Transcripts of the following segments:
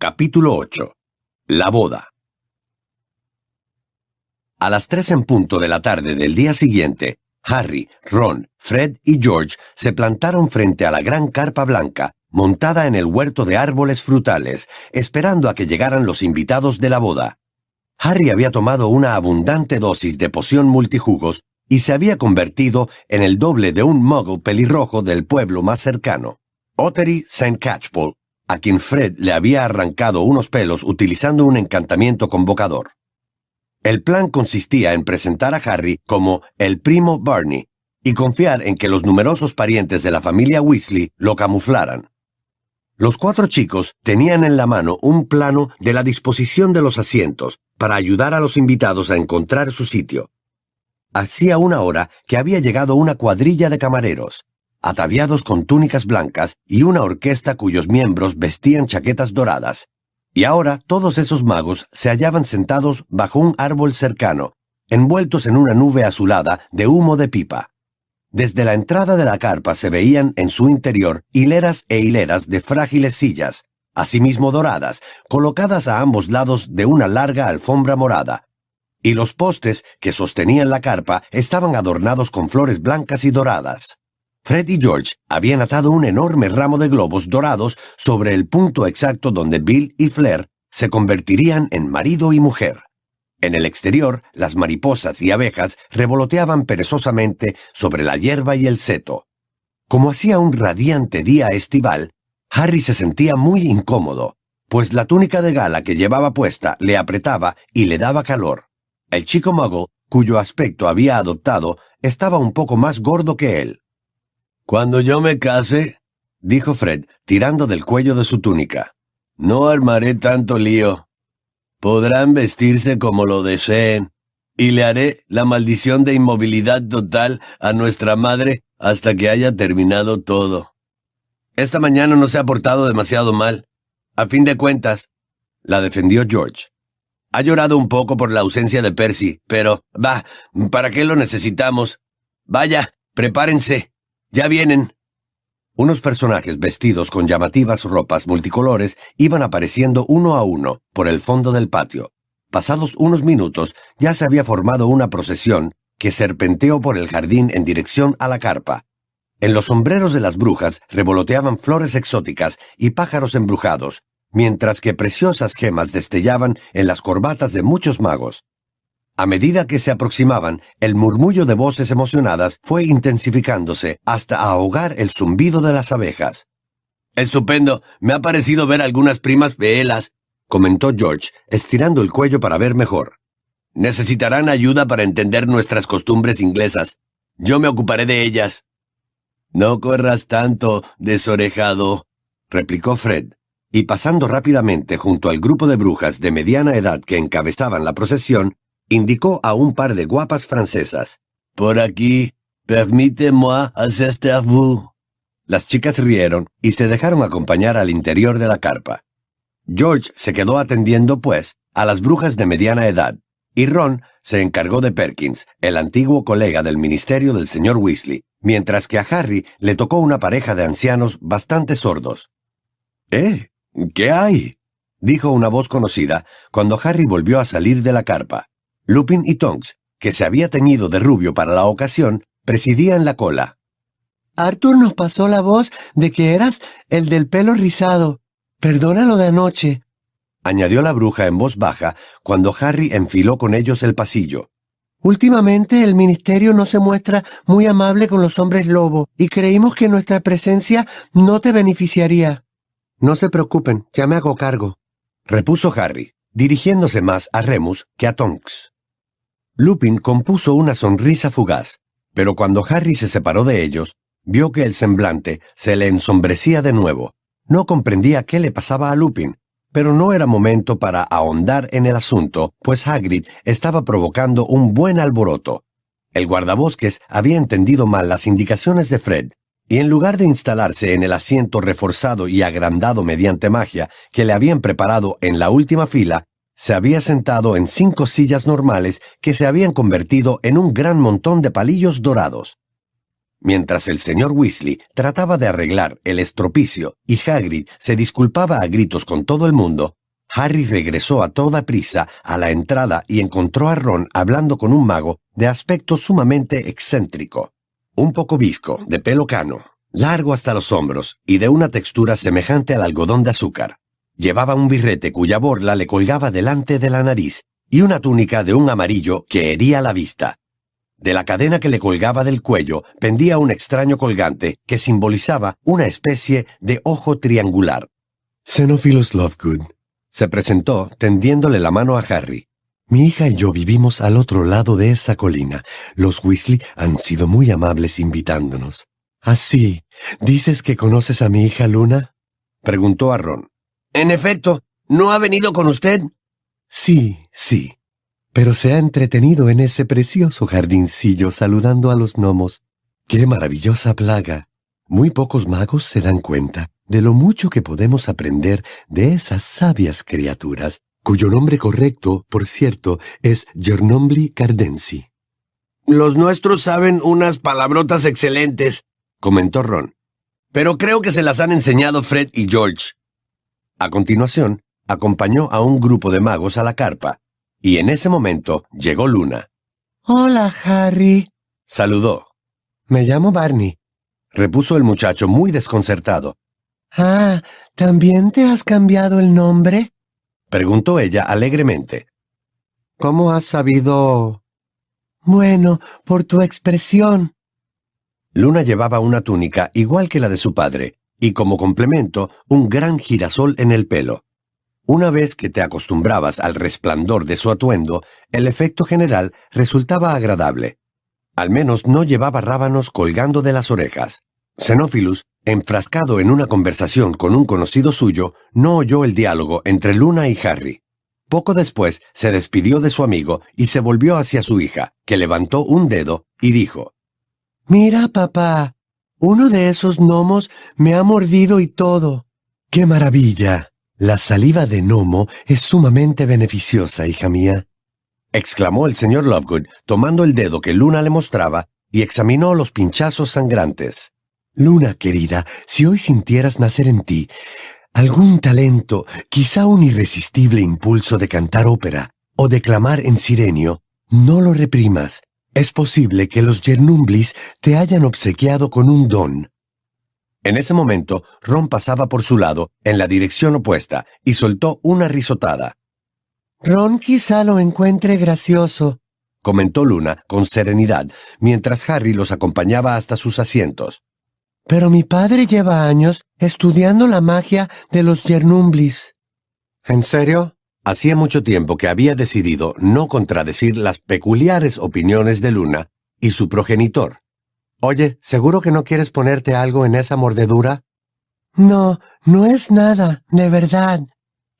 Capítulo 8. La boda. A las tres en punto de la tarde del día siguiente, Harry, Ron, Fred y George se plantaron frente a la gran carpa blanca, montada en el huerto de árboles frutales, esperando a que llegaran los invitados de la boda. Harry había tomado una abundante dosis de poción multijugos y se había convertido en el doble de un muggle pelirrojo del pueblo más cercano, Ottery St. Catchpole, a quien Fred le había arrancado unos pelos utilizando un encantamiento convocador. El plan consistía en presentar a Harry como el primo Barney y confiar en que los numerosos parientes de la familia Weasley lo camuflaran. Los cuatro chicos tenían en la mano un plano de la disposición de los asientos para ayudar a los invitados a encontrar su sitio. Hacía una hora que había llegado una cuadrilla de camareros, ataviados con túnicas blancas y una orquesta cuyos miembros vestían chaquetas doradas. Y ahora todos esos magos se hallaban sentados bajo un árbol cercano, envueltos en una nube azulada de humo de pipa. Desde la entrada de la carpa se veían en su interior hileras e hileras de frágiles sillas, asimismo doradas, colocadas a ambos lados de una larga alfombra morada. Y los postes que sostenían la carpa estaban adornados con flores blancas y doradas. Fred y George habían atado un enorme ramo de globos dorados sobre el punto exacto donde Bill y Flair se convertirían en marido y mujer. En el exterior, las mariposas y abejas revoloteaban perezosamente sobre la hierba y el seto. Como hacía un radiante día estival, Harry se sentía muy incómodo, pues la túnica de gala que llevaba puesta le apretaba y le daba calor. El chico muggle, cuyo aspecto había adoptado, estaba un poco más gordo que él. Cuando yo me case, dijo Fred, tirando del cuello de su túnica, no armaré tanto lío. Podrán vestirse como lo deseen, y le haré la maldición de inmovilidad total a nuestra madre hasta que haya terminado todo. Esta mañana no se ha portado demasiado mal. A fin de cuentas, la defendió George. Ha llorado un poco por la ausencia de Percy, pero, va, ¿para qué lo necesitamos? Vaya, prepárense. Ya vienen. Unos personajes vestidos con llamativas ropas multicolores iban apareciendo uno a uno por el fondo del patio. Pasados unos minutos ya se había formado una procesión que serpenteó por el jardín en dirección a la carpa. En los sombreros de las brujas revoloteaban flores exóticas y pájaros embrujados, mientras que preciosas gemas destellaban en las corbatas de muchos magos. A medida que se aproximaban, el murmullo de voces emocionadas fue intensificándose hasta ahogar el zumbido de las abejas. Estupendo. Me ha parecido ver algunas primas velas, comentó George, estirando el cuello para ver mejor. Necesitarán ayuda para entender nuestras costumbres inglesas. Yo me ocuparé de ellas. No corras tanto, desorejado, replicó Fred, y pasando rápidamente junto al grupo de brujas de mediana edad que encabezaban la procesión, indicó a un par de guapas francesas. Por aquí, permítez-moi asistir a vous. Las chicas rieron y se dejaron acompañar al interior de la carpa. George se quedó atendiendo, pues, a las brujas de mediana edad, y Ron se encargó de Perkins, el antiguo colega del ministerio del señor Weasley, mientras que a Harry le tocó una pareja de ancianos bastante sordos. ¿Eh? ¿Qué hay? dijo una voz conocida cuando Harry volvió a salir de la carpa. Lupin y Tonks, que se había teñido de rubio para la ocasión, presidían la cola. Arthur nos pasó la voz de que eras el del pelo rizado. Perdona lo de anoche, añadió la bruja en voz baja cuando Harry enfiló con ellos el pasillo. Últimamente el ministerio no se muestra muy amable con los hombres lobo y creímos que nuestra presencia no te beneficiaría. No se preocupen, ya me hago cargo, repuso Harry, dirigiéndose más a Remus que a Tonks. Lupin compuso una sonrisa fugaz, pero cuando Harry se separó de ellos, vio que el semblante se le ensombrecía de nuevo. No comprendía qué le pasaba a Lupin, pero no era momento para ahondar en el asunto, pues Hagrid estaba provocando un buen alboroto. El guardabosques había entendido mal las indicaciones de Fred, y en lugar de instalarse en el asiento reforzado y agrandado mediante magia que le habían preparado en la última fila, se había sentado en cinco sillas normales que se habían convertido en un gran montón de palillos dorados. Mientras el señor Weasley trataba de arreglar el estropicio y Hagrid se disculpaba a gritos con todo el mundo, Harry regresó a toda prisa a la entrada y encontró a Ron hablando con un mago de aspecto sumamente excéntrico. Un poco visco, de pelo cano, largo hasta los hombros y de una textura semejante al algodón de azúcar. Llevaba un birrete cuya borla le colgaba delante de la nariz y una túnica de un amarillo que hería la vista. De la cadena que le colgaba del cuello pendía un extraño colgante que simbolizaba una especie de ojo triangular. Xenophilus Lovegood, se presentó tendiéndole la mano a Harry. Mi hija y yo vivimos al otro lado de esa colina. Los Weasley han sido muy amables invitándonos. Así, ¿Ah, ¿dices que conoces a mi hija Luna? preguntó a Ron. En efecto, ¿no ha venido con usted? Sí, sí. Pero se ha entretenido en ese precioso jardincillo saludando a los gnomos. ¡Qué maravillosa plaga! Muy pocos magos se dan cuenta de lo mucho que podemos aprender de esas sabias criaturas, cuyo nombre correcto, por cierto, es Gernombli cardensi. Los nuestros saben unas palabrotas excelentes, comentó Ron. Pero creo que se las han enseñado Fred y George. A continuación, acompañó a un grupo de magos a la carpa, y en ese momento llegó Luna. Hola, Harry. Saludó. Me llamo Barney, repuso el muchacho muy desconcertado. Ah, ¿también te has cambiado el nombre? preguntó ella alegremente. ¿Cómo has sabido? Bueno, por tu expresión. Luna llevaba una túnica igual que la de su padre, y como complemento un gran girasol en el pelo. Una vez que te acostumbrabas al resplandor de su atuendo, el efecto general resultaba agradable. Al menos no llevaba rábanos colgando de las orejas. Xenófilus, enfrascado en una conversación con un conocido suyo, no oyó el diálogo entre Luna y Harry. Poco después se despidió de su amigo y se volvió hacia su hija, que levantó un dedo y dijo, Mira, papá, uno de esos gnomos me ha mordido y todo. ¡Qué maravilla! La saliva de gnomo es sumamente beneficiosa, hija mía. exclamó el señor Lovegood, tomando el dedo que Luna le mostraba y examinó los pinchazos sangrantes. Luna querida, si hoy sintieras nacer en ti algún talento, quizá un irresistible impulso de cantar ópera o declamar en sirenio, no lo reprimas. Es posible que los Yernumblis te hayan obsequiado con un don. En ese momento, Ron pasaba por su lado, en la dirección opuesta, y soltó una risotada. Ron quizá lo encuentre gracioso, comentó Luna con serenidad, mientras Harry los acompañaba hasta sus asientos. Pero mi padre lleva años estudiando la magia de los Yernumblis. ¿En serio? Hacía mucho tiempo que había decidido no contradecir las peculiares opiniones de Luna y su progenitor. Oye, ¿seguro que no quieres ponerte algo en esa mordedura? No, no es nada, de verdad,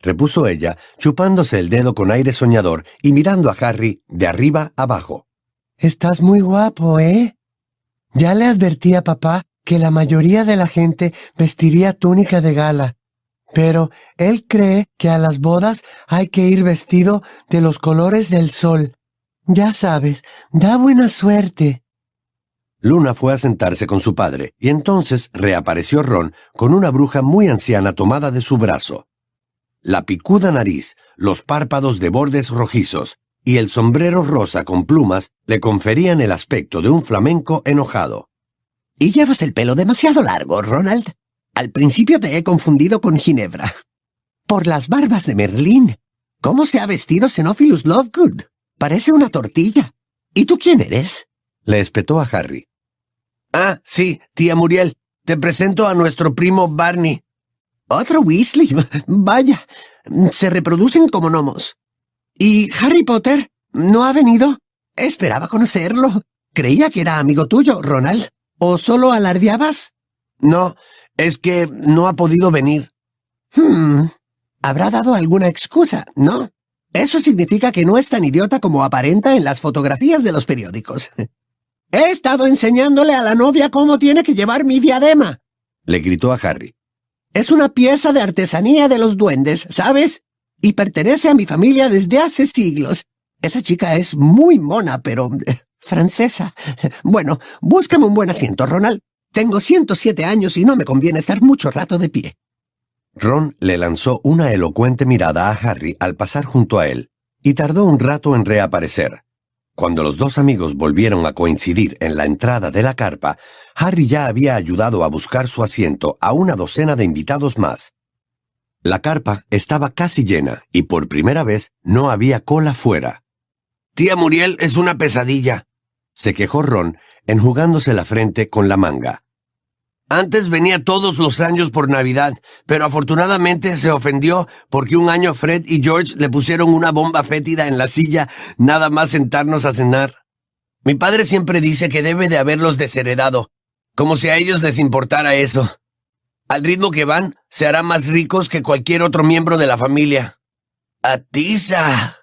repuso ella, chupándose el dedo con aire soñador y mirando a Harry de arriba abajo. Estás muy guapo, ¿eh? Ya le advertí a papá que la mayoría de la gente vestiría túnica de gala, pero él cree que a las bodas hay que ir vestido de los colores del sol. Ya sabes, da buena suerte. Luna fue a sentarse con su padre, y entonces reapareció Ron con una bruja muy anciana tomada de su brazo. La picuda nariz, los párpados de bordes rojizos y el sombrero rosa con plumas le conferían el aspecto de un flamenco enojado. Y llevas el pelo demasiado largo, Ronald. Al principio te he confundido con Ginebra. Por las barbas de Merlín. ¿Cómo se ha vestido Xenophilus Lovegood? Parece una tortilla. ¿Y tú quién eres? Le espetó a Harry. Ah, sí, tía Muriel. Te presento a nuestro primo Barney. Otro Weasley. Vaya, se reproducen como gnomos. ¿Y Harry Potter? ¿No ha venido? Esperaba conocerlo. Creía que era amigo tuyo, Ronald. ¿O solo alardeabas? No, es que no ha podido venir. Hmm. Habrá dado alguna excusa, ¿no? Eso significa que no es tan idiota como aparenta en las fotografías de los periódicos. He estado enseñándole a la novia cómo tiene que llevar mi diadema. Le gritó a Harry. Es una pieza de artesanía de los duendes, ¿sabes? Y pertenece a mi familia desde hace siglos. Esa chica es muy mona, pero Francesa. Bueno, búscame un buen asiento, Ronald. Tengo 107 años y no me conviene estar mucho rato de pie. Ron le lanzó una elocuente mirada a Harry al pasar junto a él, y tardó un rato en reaparecer. Cuando los dos amigos volvieron a coincidir en la entrada de la carpa, Harry ya había ayudado a buscar su asiento a una docena de invitados más. La carpa estaba casi llena y por primera vez no había cola fuera. Tía Muriel es una pesadilla, se quejó Ron, enjugándose la frente con la manga. Antes venía todos los años por Navidad, pero afortunadamente se ofendió porque un año Fred y George le pusieron una bomba fétida en la silla nada más sentarnos a cenar. Mi padre siempre dice que debe de haberlos desheredado, como si a ellos les importara eso. Al ritmo que van, se harán más ricos que cualquier otro miembro de la familia. ¡Atiza!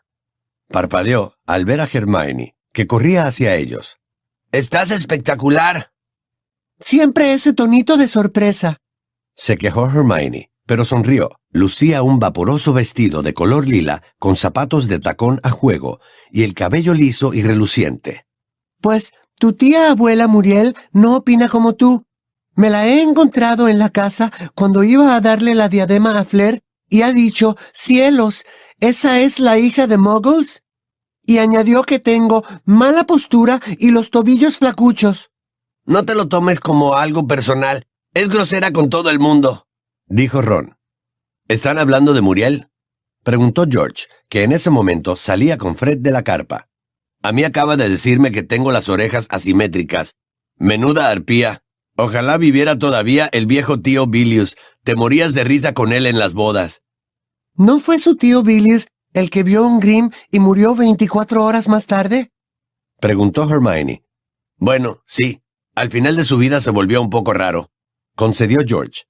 parpadeó al ver a Hermione, que corría hacia ellos. ¡Estás espectacular! Siempre ese tonito de sorpresa. Se quejó Hermione, pero sonrió. Lucía un vaporoso vestido de color lila con zapatos de tacón a juego y el cabello liso y reluciente. Pues tu tía abuela Muriel no opina como tú. Me la he encontrado en la casa cuando iba a darle la diadema a Flair y ha dicho, cielos, ¿esa es la hija de Muggles? Y añadió que tengo mala postura y los tobillos flacuchos. No te lo tomes como algo personal. Es grosera con todo el mundo, dijo Ron. ¿Están hablando de Muriel? preguntó George, que en ese momento salía con Fred de la carpa. A mí acaba de decirme que tengo las orejas asimétricas. Menuda arpía. Ojalá viviera todavía el viejo tío Billius. Te morías de risa con él en las bodas. ¿No fue su tío Billius el que vio un Grimm y murió veinticuatro horas más tarde? preguntó Hermione. Bueno, sí, al final de su vida se volvió un poco raro, concedió George.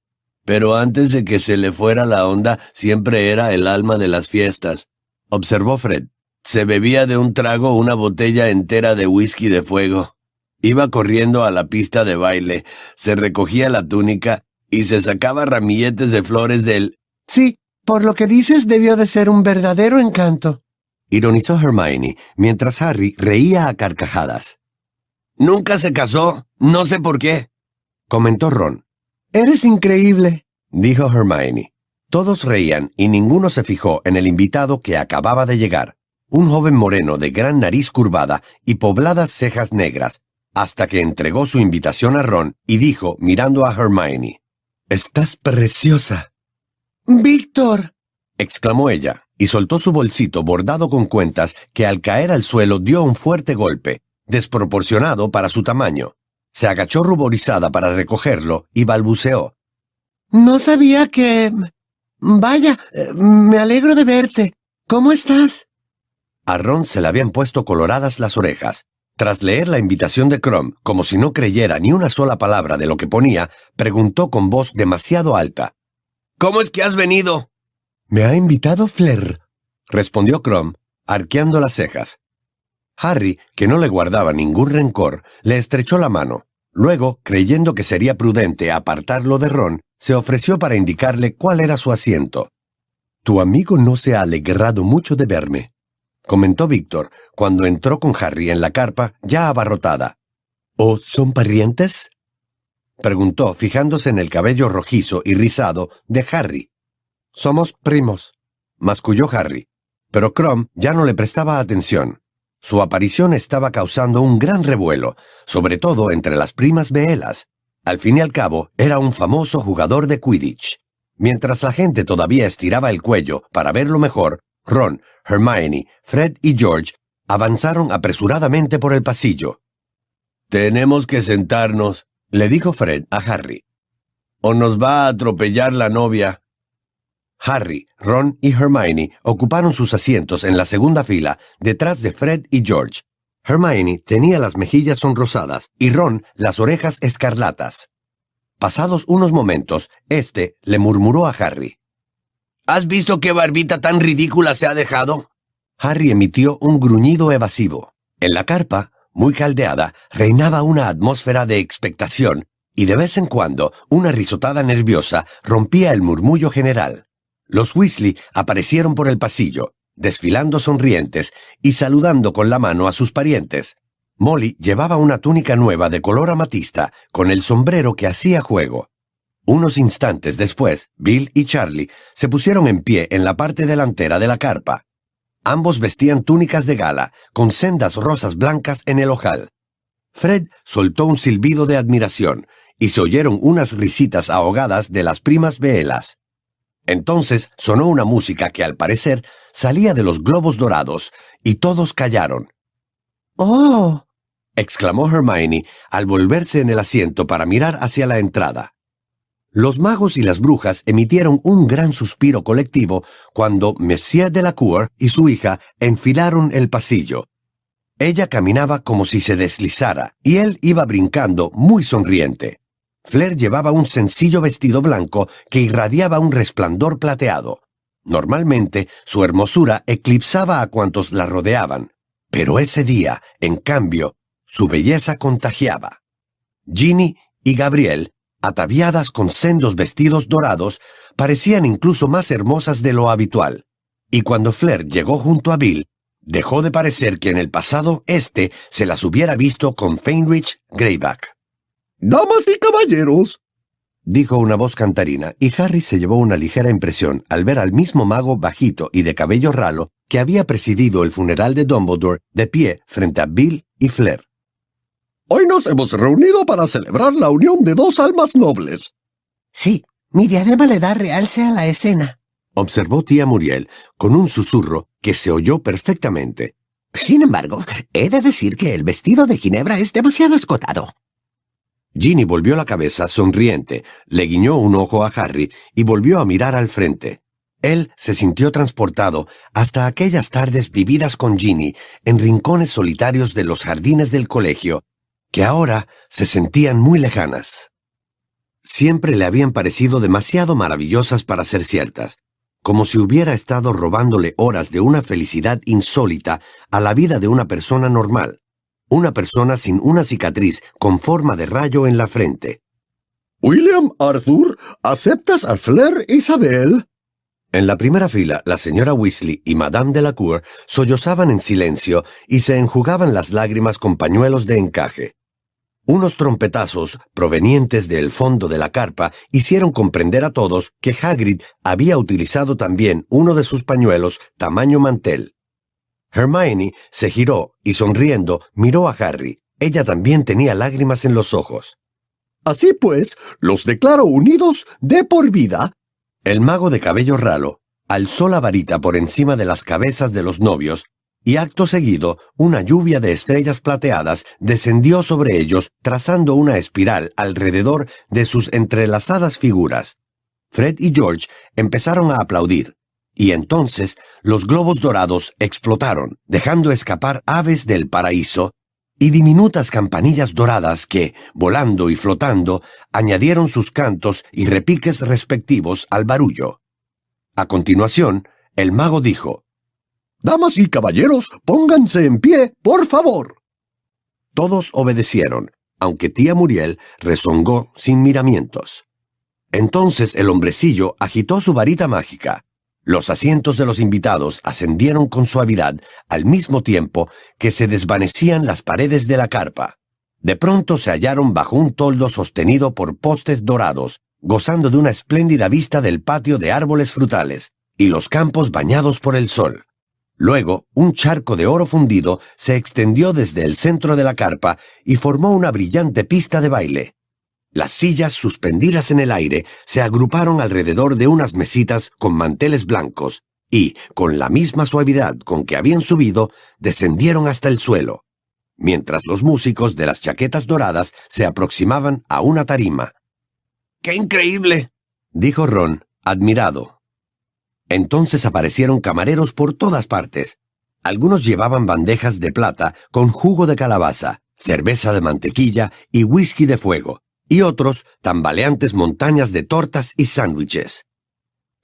Pero antes de que se le fuera la onda, siempre era el alma de las fiestas, observó Fred. Se bebía de un trago una botella entera de whisky de fuego. Iba corriendo a la pista de baile, se recogía la túnica y se sacaba ramilletes de flores del... Sí, por lo que dices debió de ser un verdadero encanto. Ironizó Hermione, mientras Harry reía a carcajadas. Nunca se casó, no sé por qué, comentó Ron. Eres increíble, dijo Hermione. Todos reían y ninguno se fijó en el invitado que acababa de llegar, un joven moreno de gran nariz curvada y pobladas cejas negras, hasta que entregó su invitación a Ron y dijo, mirando a Hermione, Estás preciosa. Víctor, exclamó ella, y soltó su bolsito bordado con cuentas que al caer al suelo dio un fuerte golpe, desproporcionado para su tamaño. Se agachó ruborizada para recogerlo y balbuceó. No sabía que... Vaya, me alegro de verte. ¿Cómo estás? A Ron se le habían puesto coloradas las orejas. Tras leer la invitación de Crom, como si no creyera ni una sola palabra de lo que ponía, preguntó con voz demasiado alta. ¿Cómo es que has venido? Me ha invitado Flair, respondió Crom, arqueando las cejas. Harry, que no le guardaba ningún rencor, le estrechó la mano. Luego, creyendo que sería prudente apartarlo de Ron, se ofreció para indicarle cuál era su asiento. Tu amigo no se ha alegrado mucho de verme, comentó Víctor cuando entró con Harry en la carpa ya abarrotada. ¿O son parientes? Preguntó fijándose en el cabello rojizo y rizado de Harry. Somos primos, masculló Harry, pero Crom ya no le prestaba atención. Su aparición estaba causando un gran revuelo, sobre todo entre las primas Beelas. Al fin y al cabo, era un famoso jugador de Quidditch. Mientras la gente todavía estiraba el cuello para verlo mejor, Ron, Hermione, Fred y George avanzaron apresuradamente por el pasillo. Tenemos que sentarnos, le dijo Fred a Harry. O nos va a atropellar la novia. Harry, Ron y Hermione ocuparon sus asientos en la segunda fila, detrás de Fred y George. Hermione tenía las mejillas sonrosadas y Ron las orejas escarlatas. Pasados unos momentos, este le murmuró a Harry. ¿Has visto qué barbita tan ridícula se ha dejado? Harry emitió un gruñido evasivo. En la carpa, muy caldeada, reinaba una atmósfera de expectación, y de vez en cuando una risotada nerviosa rompía el murmullo general. Los Weasley aparecieron por el pasillo, desfilando sonrientes y saludando con la mano a sus parientes. Molly llevaba una túnica nueva de color amatista con el sombrero que hacía juego. Unos instantes después, Bill y Charlie se pusieron en pie en la parte delantera de la carpa. Ambos vestían túnicas de gala, con sendas rosas blancas en el ojal. Fred soltó un silbido de admiración, y se oyeron unas risitas ahogadas de las primas Beelas. Entonces sonó una música que al parecer salía de los globos dorados, y todos callaron. ¡Oh! exclamó Hermione al volverse en el asiento para mirar hacia la entrada. Los magos y las brujas emitieron un gran suspiro colectivo cuando Monsieur Delacour y su hija enfilaron el pasillo. Ella caminaba como si se deslizara, y él iba brincando muy sonriente. Flair llevaba un sencillo vestido blanco que irradiaba un resplandor plateado. Normalmente su hermosura eclipsaba a cuantos la rodeaban, pero ese día, en cambio, su belleza contagiaba. Ginny y Gabriel ataviadas con sendos vestidos dorados, parecían incluso más hermosas de lo habitual. Y cuando Flair llegó junto a Bill, dejó de parecer que en el pasado éste se las hubiera visto con Feinrich Greyback. Damas y caballeros, dijo una voz cantarina, y Harry se llevó una ligera impresión al ver al mismo mago bajito y de cabello ralo que había presidido el funeral de Dumbledore de pie frente a Bill y Flair. Hoy nos hemos reunido para celebrar la unión de dos almas nobles. Sí, mi diadema le da realce a la escena, observó tía Muriel con un susurro que se oyó perfectamente. Sin embargo, he de decir que el vestido de Ginebra es demasiado escotado. Ginny volvió la cabeza sonriente, le guiñó un ojo a Harry y volvió a mirar al frente. Él se sintió transportado hasta aquellas tardes vividas con Ginny en rincones solitarios de los jardines del colegio que ahora se sentían muy lejanas. Siempre le habían parecido demasiado maravillosas para ser ciertas, como si hubiera estado robándole horas de una felicidad insólita a la vida de una persona normal, una persona sin una cicatriz con forma de rayo en la frente. William Arthur, ¿aceptas a Flair Isabel? En la primera fila, la señora Weasley y Madame Delacour sollozaban en silencio y se enjugaban las lágrimas con pañuelos de encaje. Unos trompetazos provenientes del fondo de la carpa hicieron comprender a todos que Hagrid había utilizado también uno de sus pañuelos tamaño mantel. Hermione se giró y sonriendo miró a Harry. Ella también tenía lágrimas en los ojos. Así pues, los declaro unidos de por vida. El mago de cabello ralo alzó la varita por encima de las cabezas de los novios y acto seguido una lluvia de estrellas plateadas descendió sobre ellos trazando una espiral alrededor de sus entrelazadas figuras. Fred y George empezaron a aplaudir, y entonces los globos dorados explotaron, dejando escapar aves del paraíso y diminutas campanillas doradas que, volando y flotando, añadieron sus cantos y repiques respectivos al barullo. A continuación, el mago dijo, Damas y caballeros, pónganse en pie, por favor. Todos obedecieron, aunque tía Muriel rezongó sin miramientos. Entonces el hombrecillo agitó su varita mágica. Los asientos de los invitados ascendieron con suavidad al mismo tiempo que se desvanecían las paredes de la carpa. De pronto se hallaron bajo un toldo sostenido por postes dorados, gozando de una espléndida vista del patio de árboles frutales y los campos bañados por el sol. Luego, un charco de oro fundido se extendió desde el centro de la carpa y formó una brillante pista de baile. Las sillas suspendidas en el aire se agruparon alrededor de unas mesitas con manteles blancos y, con la misma suavidad con que habían subido, descendieron hasta el suelo, mientras los músicos de las chaquetas doradas se aproximaban a una tarima. ¡Qué increíble! dijo Ron, admirado. Entonces aparecieron camareros por todas partes. Algunos llevaban bandejas de plata con jugo de calabaza, cerveza de mantequilla y whisky de fuego, y otros tambaleantes montañas de tortas y sándwiches.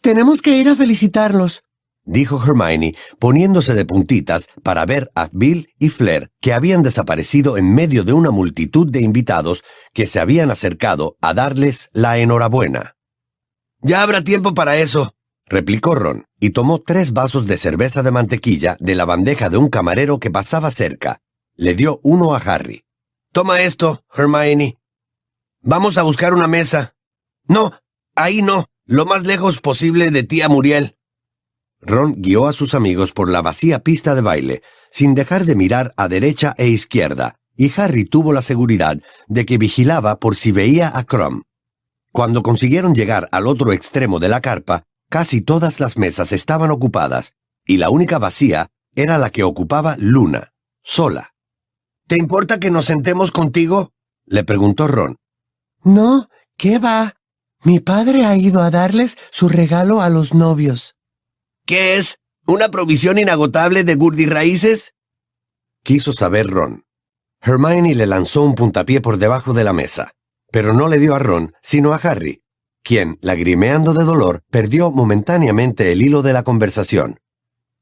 Tenemos que ir a felicitarlos, dijo Hermione, poniéndose de puntitas para ver a Bill y Flair, que habían desaparecido en medio de una multitud de invitados que se habían acercado a darles la enhorabuena. Ya habrá tiempo para eso, replicó Ron, y tomó tres vasos de cerveza de mantequilla de la bandeja de un camarero que pasaba cerca. le dio uno a Harry. Toma esto, Hermione. Vamos a buscar una mesa. No, ahí no, lo más lejos posible de tía Muriel. Ron guió a sus amigos por la vacía pista de baile, sin dejar de mirar a derecha e izquierda, y Harry tuvo la seguridad de que vigilaba por si veía a Crumb. Cuando consiguieron llegar al otro extremo de la carpa, casi todas las mesas estaban ocupadas, y la única vacía era la que ocupaba Luna, sola. ¿Te importa que nos sentemos contigo? le preguntó Ron. No, ¿qué va? Mi padre ha ido a darles su regalo a los novios. ¿Qué es? ¿Una provisión inagotable de gurdi-raíces? Quiso saber Ron. Hermione le lanzó un puntapié por debajo de la mesa, pero no le dio a Ron, sino a Harry, quien, lagrimeando de dolor, perdió momentáneamente el hilo de la conversación.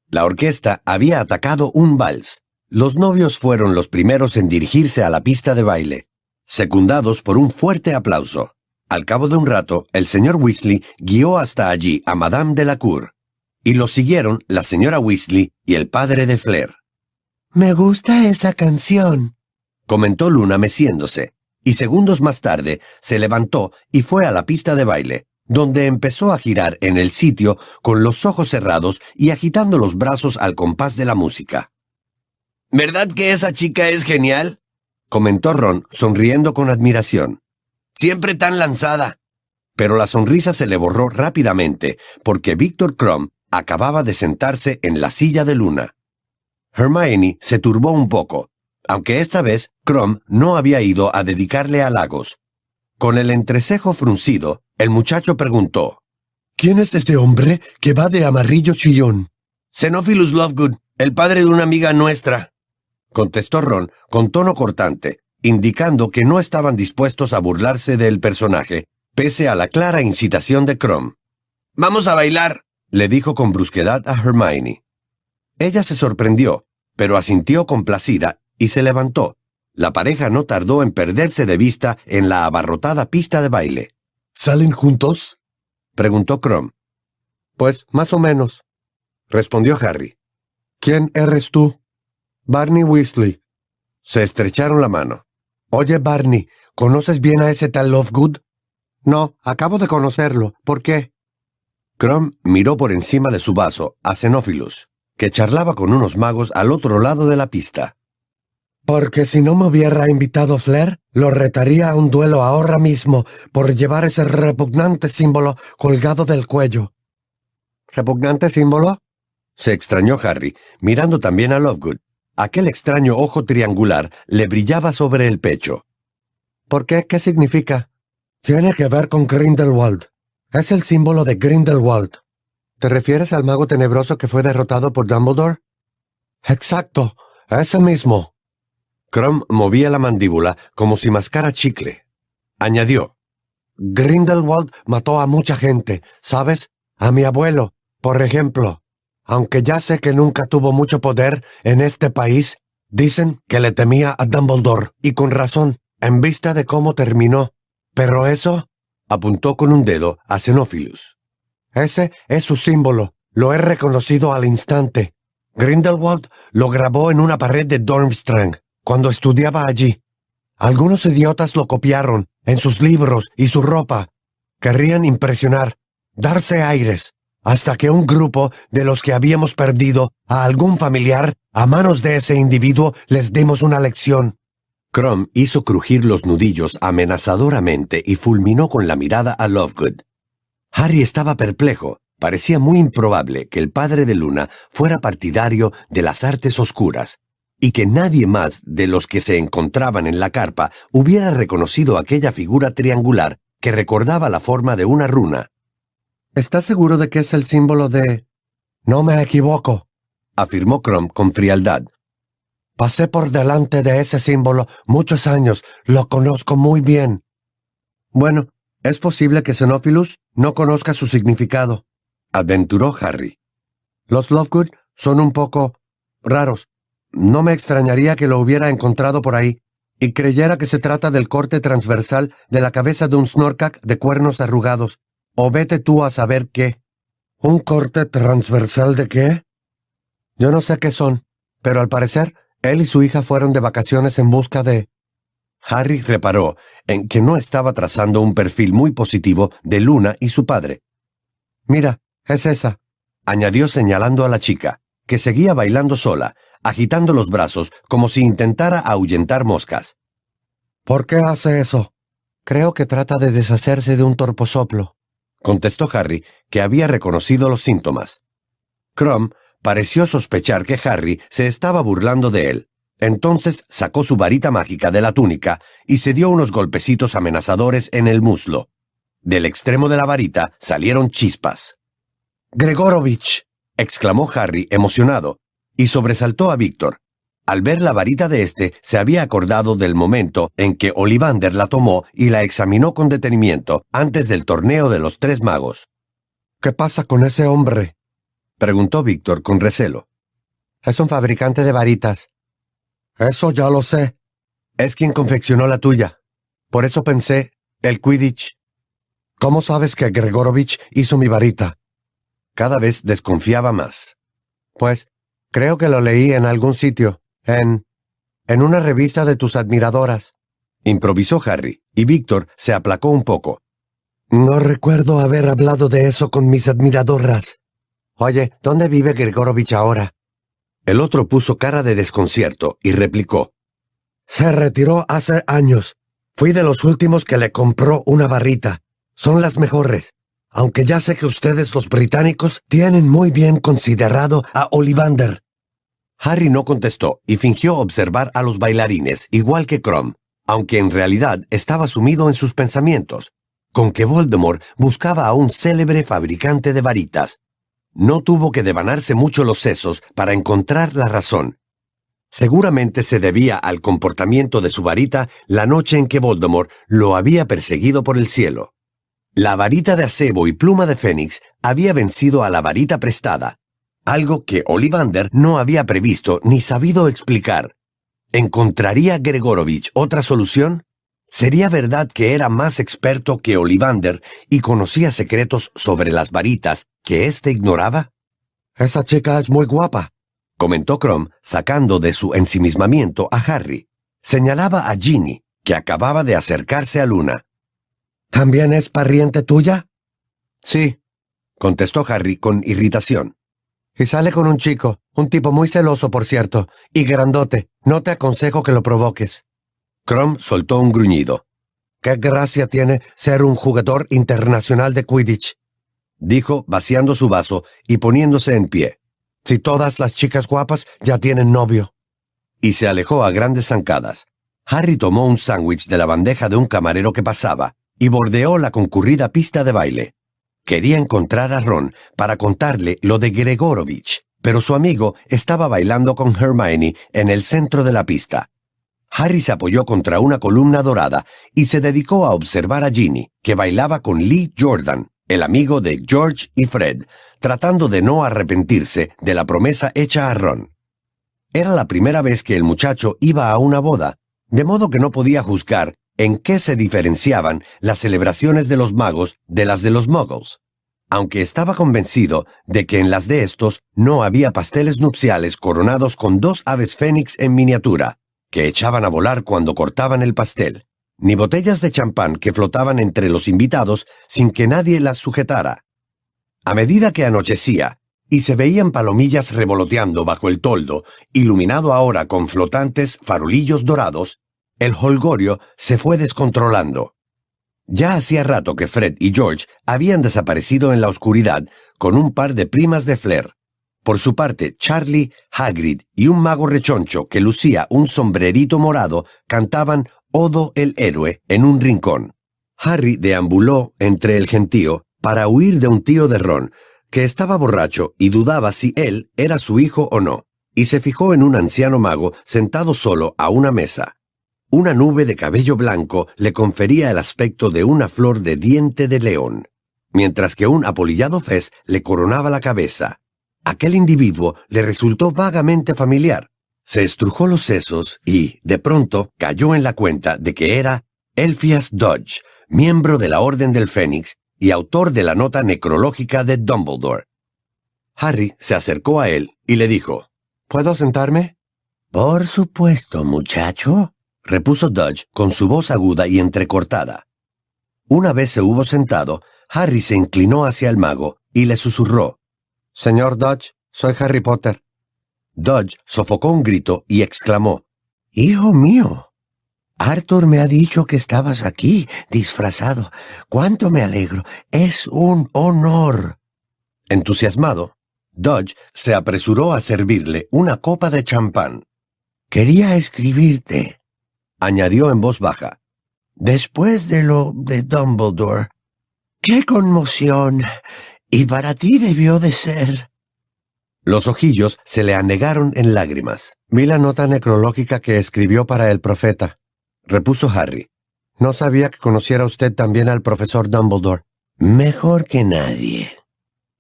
La orquesta había atacado un vals. Los novios fueron los primeros en dirigirse a la pista de baile, secundados por un fuerte aplauso. Al cabo de un rato, el señor Weasley guió hasta allí a Madame de la Cour, y lo siguieron la señora Weasley y el padre de Flair. Me gusta esa canción, comentó Luna meciéndose, y segundos más tarde se levantó y fue a la pista de baile, donde empezó a girar en el sitio con los ojos cerrados y agitando los brazos al compás de la música. ¿Verdad que esa chica es genial? comentó Ron, sonriendo con admiración. Siempre tan lanzada. Pero la sonrisa se le borró rápidamente, porque Víctor Crumb acababa de sentarse en la silla de Luna. Hermione se turbó un poco, aunque esta vez Crumb no había ido a dedicarle halagos. Con el entrecejo fruncido, el muchacho preguntó, ¿Quién es ese hombre que va de amarillo chillón? Xenophilus Lovegood, el padre de una amiga nuestra, contestó Ron con tono cortante, indicando que no estaban dispuestos a burlarse del personaje, pese a la clara incitación de Crumb. Vamos a bailar, le dijo con brusquedad a Hermione. Ella se sorprendió, pero asintió complacida y se levantó. La pareja no tardó en perderse de vista en la abarrotada pista de baile. ¿Salen juntos? preguntó Crumb. Pues más o menos, respondió Harry. ¿Quién eres tú? Barney Weasley. Se estrecharon la mano. Oye, Barney, ¿conoces bien a ese tal Lovegood? No, acabo de conocerlo. ¿Por qué? Crumb miró por encima de su vaso a Xenophilus, que charlaba con unos magos al otro lado de la pista. Porque si no me hubiera invitado Flair, lo retaría a un duelo ahora mismo por llevar ese repugnante símbolo colgado del cuello. ¿Repugnante símbolo? Se extrañó Harry, mirando también a Lovegood. Aquel extraño ojo triangular le brillaba sobre el pecho. ¿Por qué? ¿Qué significa? Tiene que ver con Grindelwald. Es el símbolo de Grindelwald. ¿Te refieres al mago tenebroso que fue derrotado por Dumbledore? Exacto, ese mismo. Crumb movía la mandíbula como si mascara chicle. Añadió. Grindelwald mató a mucha gente, ¿sabes? A mi abuelo, por ejemplo. Aunque ya sé que nunca tuvo mucho poder en este país, dicen que le temía a Dumbledore, y con razón, en vista de cómo terminó. Pero eso apuntó con un dedo a Xenophilus. Ese es su símbolo. Lo he reconocido al instante. Grindelwald lo grabó en una pared de Dormstrang cuando estudiaba allí. Algunos idiotas lo copiaron en sus libros y su ropa. Querrían impresionar, darse aires, hasta que un grupo de los que habíamos perdido a algún familiar a manos de ese individuo les dimos una lección. Crumb hizo crujir los nudillos amenazadoramente y fulminó con la mirada a Lovegood. Harry estaba perplejo. Parecía muy improbable que el padre de Luna fuera partidario de las artes oscuras, y que nadie más de los que se encontraban en la carpa hubiera reconocido aquella figura triangular que recordaba la forma de una runa. ¿Estás seguro de que es el símbolo de... No me equivoco, afirmó Crumb con frialdad. Pasé por delante de ese símbolo muchos años, lo conozco muy bien. Bueno, es posible que Xenophilus no conozca su significado, aventuró Harry. Los Lovegood son un poco raros. No me extrañaría que lo hubiera encontrado por ahí y creyera que se trata del corte transversal de la cabeza de un Snorkak de cuernos arrugados. O vete tú a saber qué. ¿Un corte transversal de qué? Yo no sé qué son, pero al parecer Él y su hija fueron de vacaciones en busca de... Harry reparó en que no estaba trazando un perfil muy positivo de Luna y su padre. Mira, es esa, añadió señalando a la chica, que seguía bailando sola, agitando los brazos como si intentara ahuyentar moscas. ¿Por qué hace eso? Creo que trata de deshacerse de un torposoplo, contestó Harry, que había reconocido los síntomas. Crom pareció sospechar que Harry se estaba burlando de él. Entonces sacó su varita mágica de la túnica y se dio unos golpecitos amenazadores en el muslo. Del extremo de la varita salieron chispas. Gregorovich, exclamó Harry emocionado, y sobresaltó a Víctor. Al ver la varita de éste, se había acordado del momento en que Olivander la tomó y la examinó con detenimiento antes del torneo de los tres magos. ¿Qué pasa con ese hombre? preguntó Víctor con recelo. Es un fabricante de varitas. Eso ya lo sé. Es quien confeccionó la tuya. Por eso pensé, el Quidditch. ¿Cómo sabes que Gregorovich hizo mi varita? Cada vez desconfiaba más. Pues, creo que lo leí en algún sitio, en... en una revista de tus admiradoras. Improvisó Harry, y Víctor se aplacó un poco. No recuerdo haber hablado de eso con mis admiradoras. Oye, ¿dónde vive Gregorovich ahora? El otro puso cara de desconcierto y replicó. Se retiró hace años. Fui de los últimos que le compró una barrita. Son las mejores. Aunque ya sé que ustedes los británicos tienen muy bien considerado a Olivander. Harry no contestó y fingió observar a los bailarines, igual que Crom, aunque en realidad estaba sumido en sus pensamientos, con que Voldemort buscaba a un célebre fabricante de varitas, no tuvo que devanarse mucho los sesos para encontrar la razón. Seguramente se debía al comportamiento de su varita la noche en que Voldemort lo había perseguido por el cielo. La varita de acebo y pluma de Fénix había vencido a la varita prestada, algo que Olivander no había previsto ni sabido explicar. ¿Encontraría Gregorovich otra solución? ¿Sería verdad que era más experto que Olivander y conocía secretos sobre las varitas que éste ignoraba? Esa chica es muy guapa, comentó Crom, sacando de su ensimismamiento a Harry. Señalaba a Ginny, que acababa de acercarse a Luna. ¿También es pariente tuya? Sí, contestó Harry con irritación. Y sale con un chico, un tipo muy celoso, por cierto, y grandote. No te aconsejo que lo provoques. Crom soltó un gruñido. Qué gracia tiene ser un jugador internacional de Quidditch, dijo vaciando su vaso y poniéndose en pie. Si todas las chicas guapas ya tienen novio. Y se alejó a grandes zancadas. Harry tomó un sándwich de la bandeja de un camarero que pasaba y bordeó la concurrida pista de baile. Quería encontrar a Ron para contarle lo de Gregorovich, pero su amigo estaba bailando con Hermione en el centro de la pista. Harry se apoyó contra una columna dorada y se dedicó a observar a Ginny, que bailaba con Lee Jordan, el amigo de George y Fred, tratando de no arrepentirse de la promesa hecha a Ron. Era la primera vez que el muchacho iba a una boda, de modo que no podía juzgar en qué se diferenciaban las celebraciones de los magos de las de los muggles, aunque estaba convencido de que en las de estos no había pasteles nupciales coronados con dos aves fénix en miniatura, que echaban a volar cuando cortaban el pastel, ni botellas de champán que flotaban entre los invitados sin que nadie las sujetara. A medida que anochecía, y se veían palomillas revoloteando bajo el toldo, iluminado ahora con flotantes farolillos dorados, el holgorio se fue descontrolando. Ya hacía rato que Fred y George habían desaparecido en la oscuridad con un par de primas de Flair. Por su parte, Charlie, Hagrid y un mago rechoncho que lucía un sombrerito morado cantaban Odo el héroe en un rincón. Harry deambuló entre el gentío para huir de un tío de Ron, que estaba borracho y dudaba si él era su hijo o no, y se fijó en un anciano mago sentado solo a una mesa. Una nube de cabello blanco le confería el aspecto de una flor de diente de león, mientras que un apolillado fez le coronaba la cabeza. Aquel individuo le resultó vagamente familiar. Se estrujó los sesos y, de pronto, cayó en la cuenta de que era Elphias Dodge, miembro de la Orden del Fénix y autor de la nota necrológica de Dumbledore. Harry se acercó a él y le dijo, ¿Puedo sentarme? Por supuesto, muchacho, repuso Dodge con su voz aguda y entrecortada. Una vez se hubo sentado, Harry se inclinó hacia el mago y le susurró. Señor Dodge, soy Harry Potter. Dodge sofocó un grito y exclamó. Hijo mío, Arthur me ha dicho que estabas aquí, disfrazado. Cuánto me alegro. Es un honor. Entusiasmado, Dodge se apresuró a servirle una copa de champán. Quería escribirte, añadió en voz baja. Después de lo de Dumbledore. ¡Qué conmoción! Y para ti debió de ser. Los ojillos se le anegaron en lágrimas. Vi la nota necrológica que escribió para el profeta repuso Harry. No sabía que conociera usted también al profesor Dumbledore. Mejor que nadie,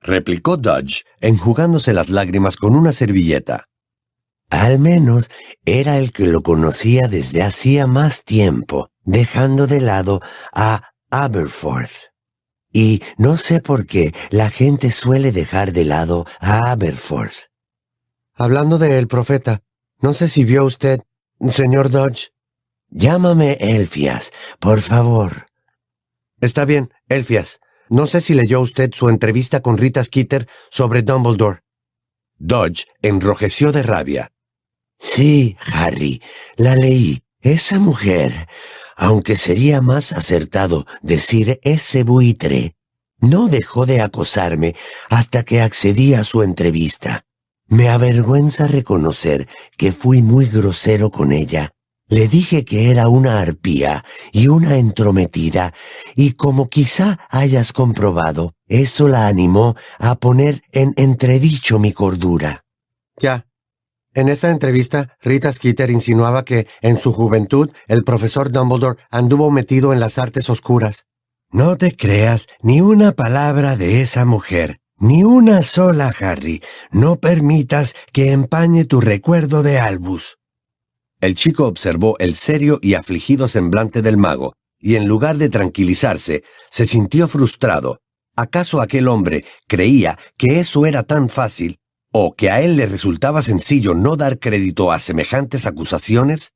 replicó Dodge, enjugándose las lágrimas con una servilleta. Al menos era el que lo conocía desde hacía más tiempo, dejando de lado a Aberforth. Y no sé por qué la gente suele dejar de lado a Aberforth. Hablando de el profeta, no sé si vio usted, señor Dodge, Llámame Elfias, por favor. Está bien, Elfias. No sé si leyó usted su entrevista con Rita Skeeter sobre Dumbledore. Dodge enrojeció de rabia. Sí, Harry, la leí. Esa mujer, aunque sería más acertado decir ese buitre, no dejó de acosarme hasta que accedí a su entrevista. Me avergüenza reconocer que fui muy grosero con ella le dije que era una arpía y una entrometida, y como quizá hayas comprobado, eso la animó a poner en entredicho mi cordura. Ya. En esa entrevista, Rita Skeeter insinuaba que, en su juventud, el profesor Dumbledore anduvo metido en las artes oscuras. No te creas ni una palabra de esa mujer, ni una sola, Harry. No permitas que empañe tu recuerdo de Albus. El chico observó el serio y afligido semblante del mago, y en lugar de tranquilizarse, se sintió frustrado. ¿Acaso aquel hombre creía que eso era tan fácil, o que a él le resultaba sencillo no dar crédito a semejantes acusaciones?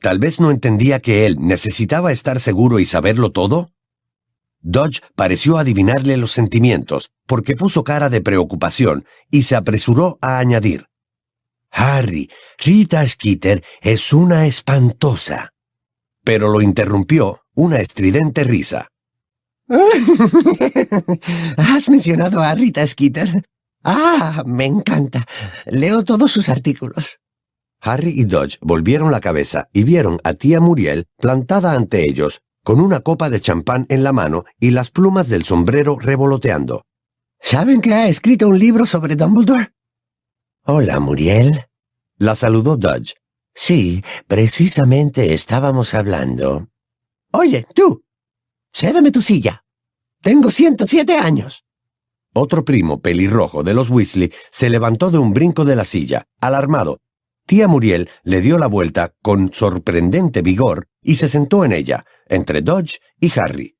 ¿Tal vez no entendía que él necesitaba estar seguro y saberlo todo? Dodge pareció adivinarle los sentimientos, porque puso cara de preocupación, y se apresuró a añadir. Harry, Rita Skeeter es una espantosa. Pero lo interrumpió una estridente risa. ¿Has mencionado a Rita Skeeter? Ah, me encanta. Leo todos sus artículos. Harry y Dodge volvieron la cabeza y vieron a tía Muriel plantada ante ellos, con una copa de champán en la mano y las plumas del sombrero revoloteando. ¿Saben que ha escrito un libro sobre Dumbledore? Hola, Muriel. La saludó Dodge. Sí, precisamente estábamos hablando. Oye, tú. Cédame tu silla. Tengo 107 años. Otro primo pelirrojo de los Weasley se levantó de un brinco de la silla, alarmado. Tía Muriel le dio la vuelta con sorprendente vigor y se sentó en ella, entre Dodge y Harry.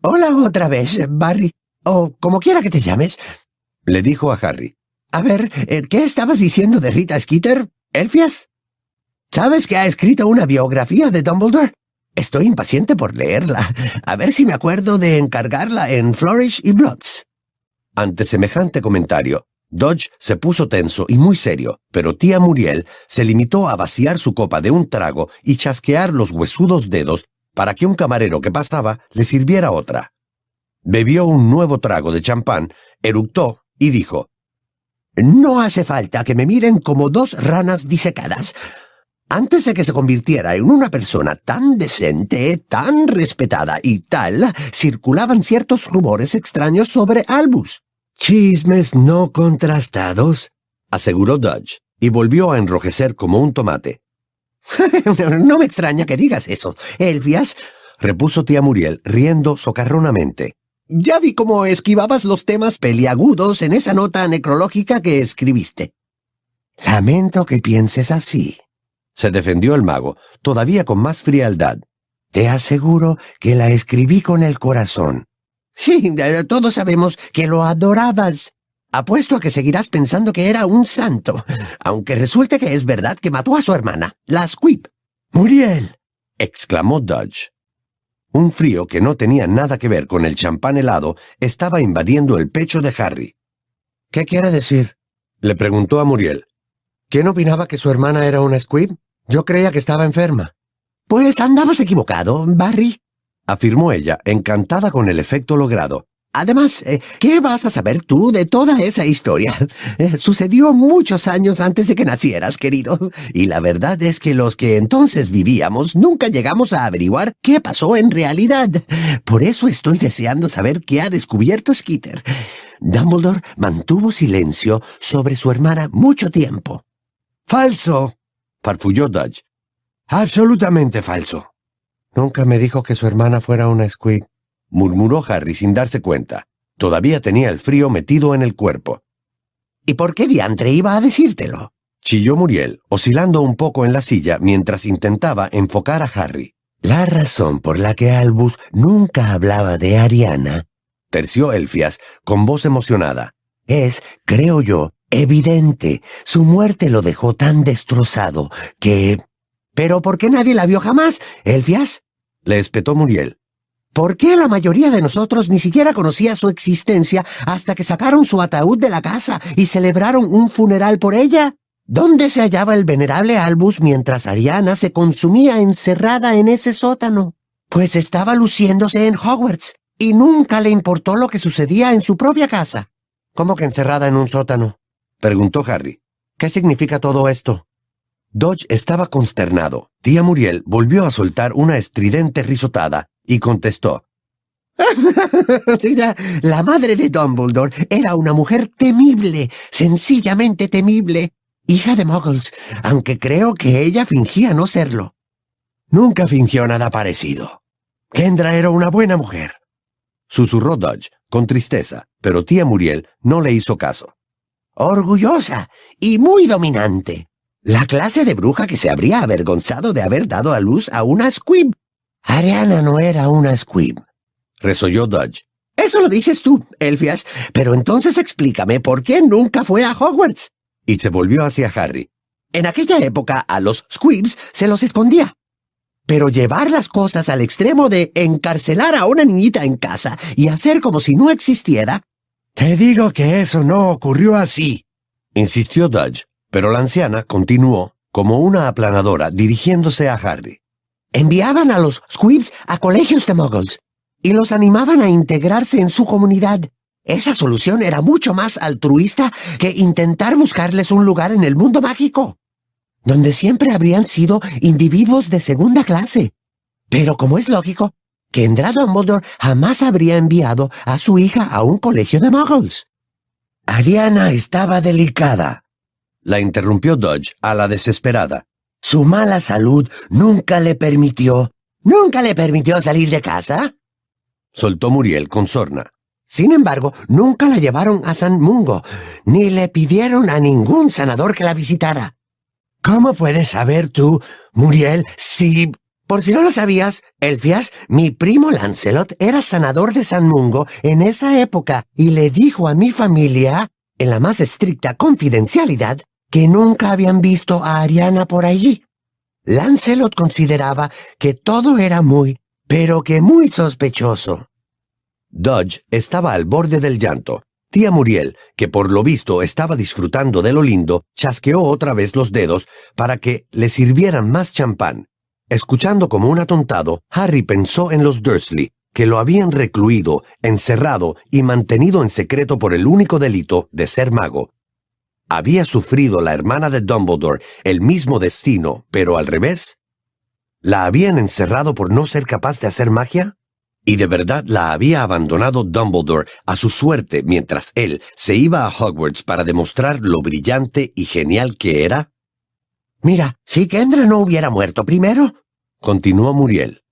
Hola otra vez, Barry, o como quiera que te llames, le dijo a Harry. A ver, eh, ¿qué estabas diciendo de Rita Skeeter, Elfias? ¿Sabes que ha escrito una biografía de Dumbledore? Estoy impaciente por leerla. A ver si me acuerdo de encargarla en Flourish y Bloods. Ante semejante comentario, Dodge se puso tenso y muy serio, pero tía Muriel se limitó a vaciar su copa de un trago y chasquear los huesudos dedos para que un camarero que pasaba le sirviera otra. Bebió un nuevo trago de champán, eructó y dijo, no hace falta que me miren como dos ranas disecadas. Antes de que se convirtiera en una persona tan decente, tan respetada y tal, circulaban ciertos rumores extraños sobre Albus. Chismes no contrastados, aseguró Dodge, y volvió a enrojecer como un tomate. no me extraña que digas eso, Elfias, repuso tía Muriel, riendo socarronamente. Ya vi cómo esquivabas los temas peliagudos en esa nota necrológica que escribiste. Lamento que pienses así. Se defendió el mago, todavía con más frialdad. Te aseguro que la escribí con el corazón. Sí, todos sabemos que lo adorabas. Apuesto a que seguirás pensando que era un santo, aunque resulte que es verdad que mató a su hermana, la Squib. Muriel, exclamó Dodge. Un frío que no tenía nada que ver con el champán helado estaba invadiendo el pecho de Harry. ¿Qué quiere decir? le preguntó a Muriel. ¿Quién opinaba que su hermana era una Squib? Yo creía que estaba enferma. Pues andabas equivocado, Barry, afirmó ella, encantada con el efecto logrado. Además, eh, ¿qué vas a saber tú de toda esa historia? Eh, sucedió muchos años antes de que nacieras, querido. Y la verdad es que los que entonces vivíamos nunca llegamos a averiguar qué pasó en realidad. Por eso estoy deseando saber qué ha descubierto Skitter. Dumbledore mantuvo silencio sobre su hermana mucho tiempo. Falso, farfulló Dodge. Absolutamente falso. Nunca me dijo que su hermana fuera una squig, murmuró Harry sin darse cuenta. Todavía tenía el frío metido en el cuerpo. ¿Y por qué diantre iba a decírtelo? Chilló Muriel, oscilando un poco en la silla mientras intentaba enfocar a Harry. La razón por la que Albus nunca hablaba de Ariana, terció Elfias con voz emocionada, es, creo yo, evidente. Su muerte lo dejó tan destrozado que... ¿Pero por qué nadie la vio jamás, Elfias? Le espetó Muriel. ¿Por qué la mayoría de nosotros ni siquiera conocía su existencia hasta que sacaron su ataúd de la casa y celebraron un funeral por ella? ¿Dónde se hallaba el venerable Albus mientras Ariana se consumía encerrada en ese sótano? Pues estaba luciéndose en Hogwarts y nunca le importó lo que sucedía en su propia casa. ¿Cómo que encerrada en un sótano? preguntó Harry. ¿Qué significa todo esto? Dodge estaba consternado. Tía Muriel volvió a soltar una estridente risotada y contestó. La madre de Dumbledore era una mujer temible, sencillamente temible, hija de Muggles, aunque creo que ella fingía no serlo. Nunca fingió nada parecido. Kendra era una buena mujer. Susurró Dodge, con tristeza, pero tía Muriel no le hizo caso. Orgullosa y muy dominante. La clase de bruja que se habría avergonzado de haber dado a luz a una squib. Ariana no era una squib. Resolló Dodge. Eso lo dices tú, Elfias, pero entonces explícame por qué nunca fue a Hogwarts. Y se volvió hacia Harry. En aquella época a los squibs se los escondía. Pero llevar las cosas al extremo de encarcelar a una niñita en casa y hacer como si no existiera. Te digo que eso no ocurrió así, insistió Dodge, pero la anciana continuó como una aplanadora dirigiéndose a Harry. Enviaban a los squibs a colegios de muggles y los animaban a integrarse en su comunidad. Esa solución era mucho más altruista que intentar buscarles un lugar en el mundo mágico donde siempre habrían sido individuos de segunda clase. Pero como es lógico, Kendra Dumbledore jamás habría enviado a su hija a un colegio de muggles. Ariana estaba delicada. La interrumpió Dodge a la desesperada. Su mala salud nunca le permitió... ¿Nunca le permitió salir de casa? Soltó Muriel con sorna. Sin embargo, nunca la llevaron a San Mungo, ni le pidieron a ningún sanador que la visitara. ¿Cómo puedes saber tú, Muriel, si... Por si no lo sabías, Elfias, mi primo Lancelot era sanador de San Mungo en esa época y le dijo a mi familia, en la más estricta confidencialidad, que nunca habían visto a Ariana por allí. Lancelot consideraba que todo era muy, pero que muy sospechoso. Dodge estaba al borde del llanto. Tía Muriel, que por lo visto estaba disfrutando de lo lindo, chasqueó otra vez los dedos para que le sirvieran más champán. Escuchando como un atontado, Harry pensó en los Dursley, que lo habían recluido, encerrado y mantenido en secreto por el único delito de ser mago. ¿Había sufrido la hermana de Dumbledore el mismo destino, pero al revés? ¿La habían encerrado por no ser capaz de hacer magia? ¿Y de verdad la había abandonado Dumbledore a su suerte mientras él se iba a Hogwarts para demostrar lo brillante y genial que era? Mira, si Kendra no hubiera muerto primero, continuó Muriel.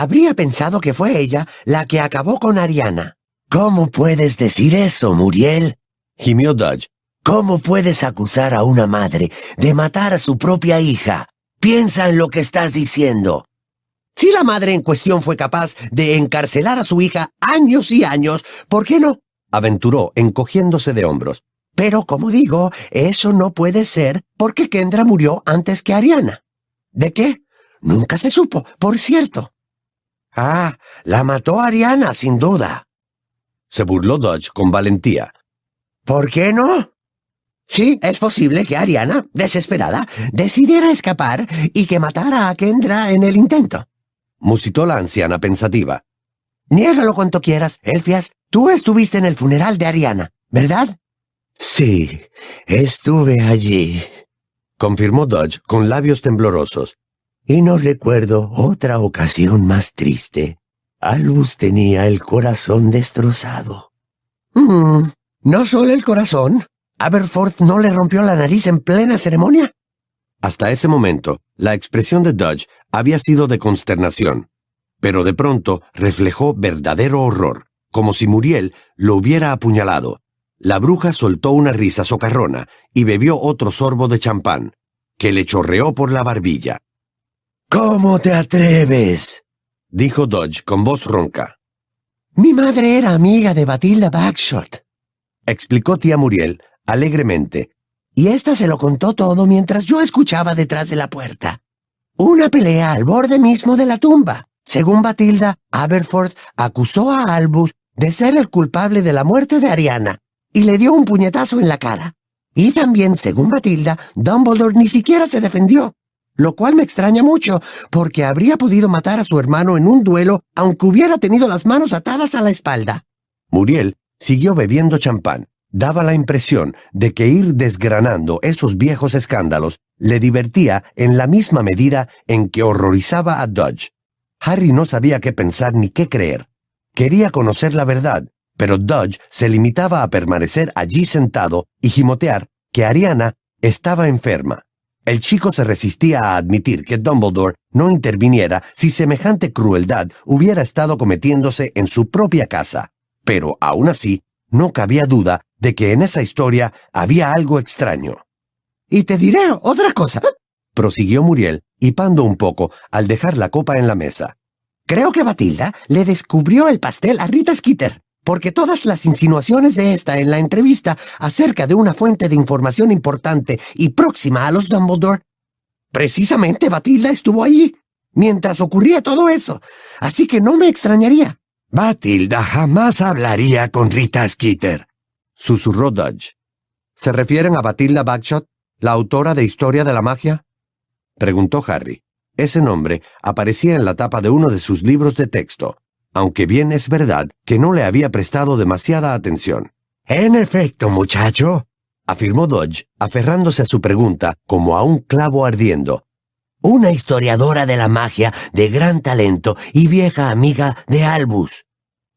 Habría pensado que fue ella la que acabó con Ariana. ¿Cómo puedes decir eso, Muriel? gimió Dodge. ¿Cómo puedes acusar a una madre de matar a su propia hija? Piensa en lo que estás diciendo. Si la madre en cuestión fue capaz de encarcelar a su hija años y años, ¿por qué no? aventuró encogiéndose de hombros. Pero como digo, eso no puede ser porque Kendra murió antes que Ariana. ¿De qué? Nunca se supo, por cierto. Ah, la mató Ariana, sin duda. Se burló Dodge con valentía. ¿Por qué no? Sí, es posible que Ariana, desesperada, decidiera escapar y que matara a Kendra en el intento. Musitó la anciana pensativa. Niégalo cuanto quieras, Elfias. Tú estuviste en el funeral de Ariana, ¿verdad? Sí, estuve allí, confirmó Dodge con labios temblorosos. Y no recuerdo otra ocasión más triste. Albus tenía el corazón destrozado. Mm, ¿No solo el corazón? ¿Aberforth no le rompió la nariz en plena ceremonia? Hasta ese momento, la expresión de Dodge había sido de consternación, pero de pronto reflejó verdadero horror, como si Muriel lo hubiera apuñalado. La bruja soltó una risa socarrona y bebió otro sorbo de champán, que le chorreó por la barbilla. ¿Cómo te atreves? dijo Dodge con voz ronca. Mi madre era amiga de Batilda Backshot, explicó tía Muriel alegremente, y ésta se lo contó todo mientras yo escuchaba detrás de la puerta. Una pelea al borde mismo de la tumba. Según Batilda, Aberforth acusó a Albus de ser el culpable de la muerte de Ariana y le dio un puñetazo en la cara. Y también, según Batilda, Dumbledore ni siquiera se defendió lo cual me extraña mucho, porque habría podido matar a su hermano en un duelo aunque hubiera tenido las manos atadas a la espalda. Muriel siguió bebiendo champán. Daba la impresión de que ir desgranando esos viejos escándalos le divertía en la misma medida en que horrorizaba a Dodge. Harry no sabía qué pensar ni qué creer. Quería conocer la verdad, pero Dodge se limitaba a permanecer allí sentado y gimotear que Ariana estaba enferma. El chico se resistía a admitir que Dumbledore no interviniera si semejante crueldad hubiera estado cometiéndose en su propia casa, pero aún así no cabía duda de que en esa historia había algo extraño. Y te diré otra cosa, prosiguió Muriel, hipando un poco al dejar la copa en la mesa. Creo que Batilda le descubrió el pastel a Rita Skeeter porque todas las insinuaciones de esta en la entrevista acerca de una fuente de información importante y próxima a los Dumbledore, precisamente Batilda estuvo allí mientras ocurría todo eso, así que no me extrañaría. Batilda jamás hablaría con Rita Skeeter, susurró Dodge. ¿Se refieren a Batilda Bagshot, la autora de Historia de la Magia? preguntó Harry. Ese nombre aparecía en la tapa de uno de sus libros de texto aunque bien es verdad que no le había prestado demasiada atención. En efecto, muchacho, afirmó Dodge, aferrándose a su pregunta como a un clavo ardiendo. Una historiadora de la magia de gran talento y vieja amiga de Albus.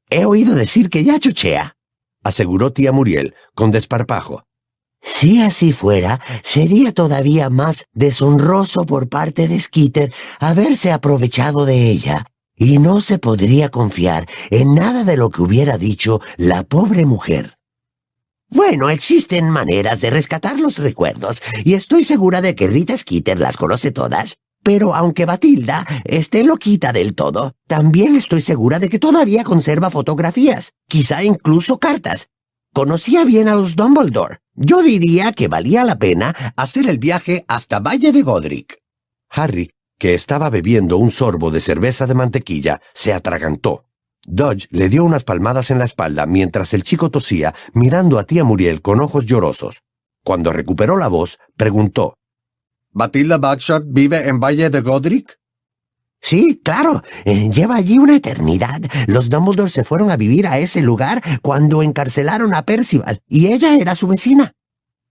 He oído decir que ya chochea, aseguró tía Muriel con desparpajo. Si así fuera, sería todavía más deshonroso por parte de Skitter haberse aprovechado de ella y no se podría confiar en nada de lo que hubiera dicho la pobre mujer. Bueno, existen maneras de rescatar los recuerdos, y estoy segura de que Rita Skeeter las conoce todas. Pero aunque Batilda esté loquita del todo, también estoy segura de que todavía conserva fotografías, quizá incluso cartas. Conocía bien a los Dumbledore. Yo diría que valía la pena hacer el viaje hasta Valle de Godric. Harry que estaba bebiendo un sorbo de cerveza de mantequilla, se atragantó. Dodge le dio unas palmadas en la espalda mientras el chico tosía, mirando a tía Muriel con ojos llorosos. Cuando recuperó la voz, preguntó. ¿Batilda Bagshot vive en Valle de Godric? Sí, claro. Eh, lleva allí una eternidad. Los Dumbledore se fueron a vivir a ese lugar cuando encarcelaron a Percival, y ella era su vecina.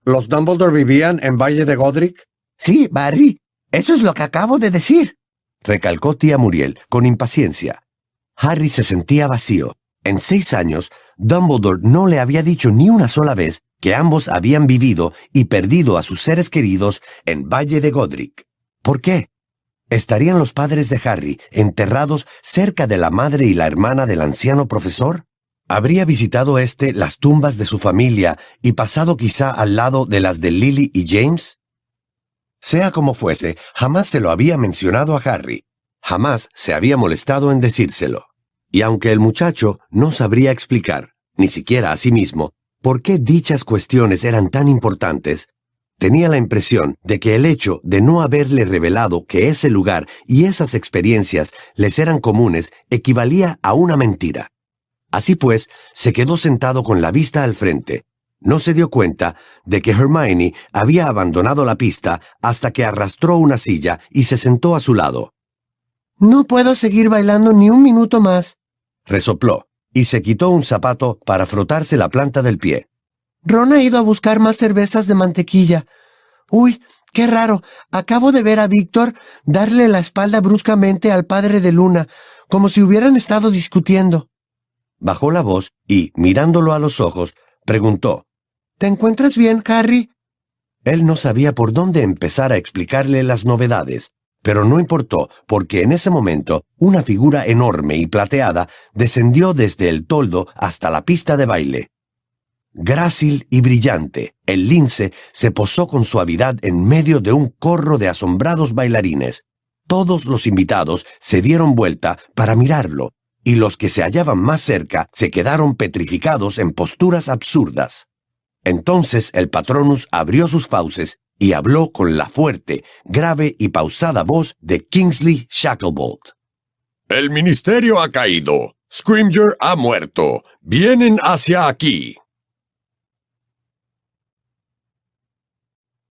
¿Los Dumbledore vivían en Valle de Godric? Sí, Barry. Eso es lo que acabo de decir, recalcó tía Muriel, con impaciencia. Harry se sentía vacío. En seis años, Dumbledore no le había dicho ni una sola vez que ambos habían vivido y perdido a sus seres queridos en Valle de Godric. ¿Por qué? ¿Estarían los padres de Harry enterrados cerca de la madre y la hermana del anciano profesor? ¿Habría visitado éste las tumbas de su familia y pasado quizá al lado de las de Lily y James? Sea como fuese, jamás se lo había mencionado a Harry, jamás se había molestado en decírselo. Y aunque el muchacho no sabría explicar, ni siquiera a sí mismo, por qué dichas cuestiones eran tan importantes, tenía la impresión de que el hecho de no haberle revelado que ese lugar y esas experiencias les eran comunes equivalía a una mentira. Así pues, se quedó sentado con la vista al frente. No se dio cuenta de que Hermione había abandonado la pista hasta que arrastró una silla y se sentó a su lado. No puedo seguir bailando ni un minuto más, resopló, y se quitó un zapato para frotarse la planta del pie. Ron ha ido a buscar más cervezas de mantequilla. Uy, qué raro. Acabo de ver a Víctor darle la espalda bruscamente al padre de Luna, como si hubieran estado discutiendo. Bajó la voz y, mirándolo a los ojos, preguntó ¿Te encuentras bien, Harry? Él no sabía por dónde empezar a explicarle las novedades, pero no importó, porque en ese momento una figura enorme y plateada descendió desde el toldo hasta la pista de baile. Grácil y brillante, el lince se posó con suavidad en medio de un corro de asombrados bailarines. Todos los invitados se dieron vuelta para mirarlo, y los que se hallaban más cerca se quedaron petrificados en posturas absurdas. Entonces el patronus abrió sus fauces y habló con la fuerte, grave y pausada voz de Kingsley Shacklebolt. El ministerio ha caído. Scrimger ha muerto. Vienen hacia aquí.